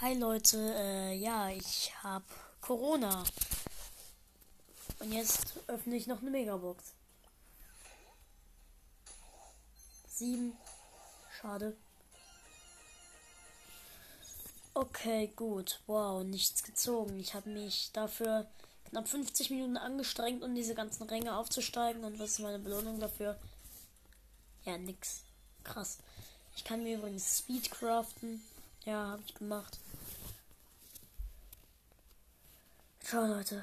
Hi Leute, äh, ja, ich habe Corona. Und jetzt öffne ich noch eine Megabox. Sieben. Schade. Okay, gut. Wow, nichts gezogen. Ich habe mich dafür knapp 50 Minuten angestrengt, um diese ganzen Ränge aufzusteigen. Und was ist meine Belohnung dafür? Ja, nix. Krass. Ich kann mir übrigens Speed craften. Ja, habe ich gemacht. Ciao, Leute.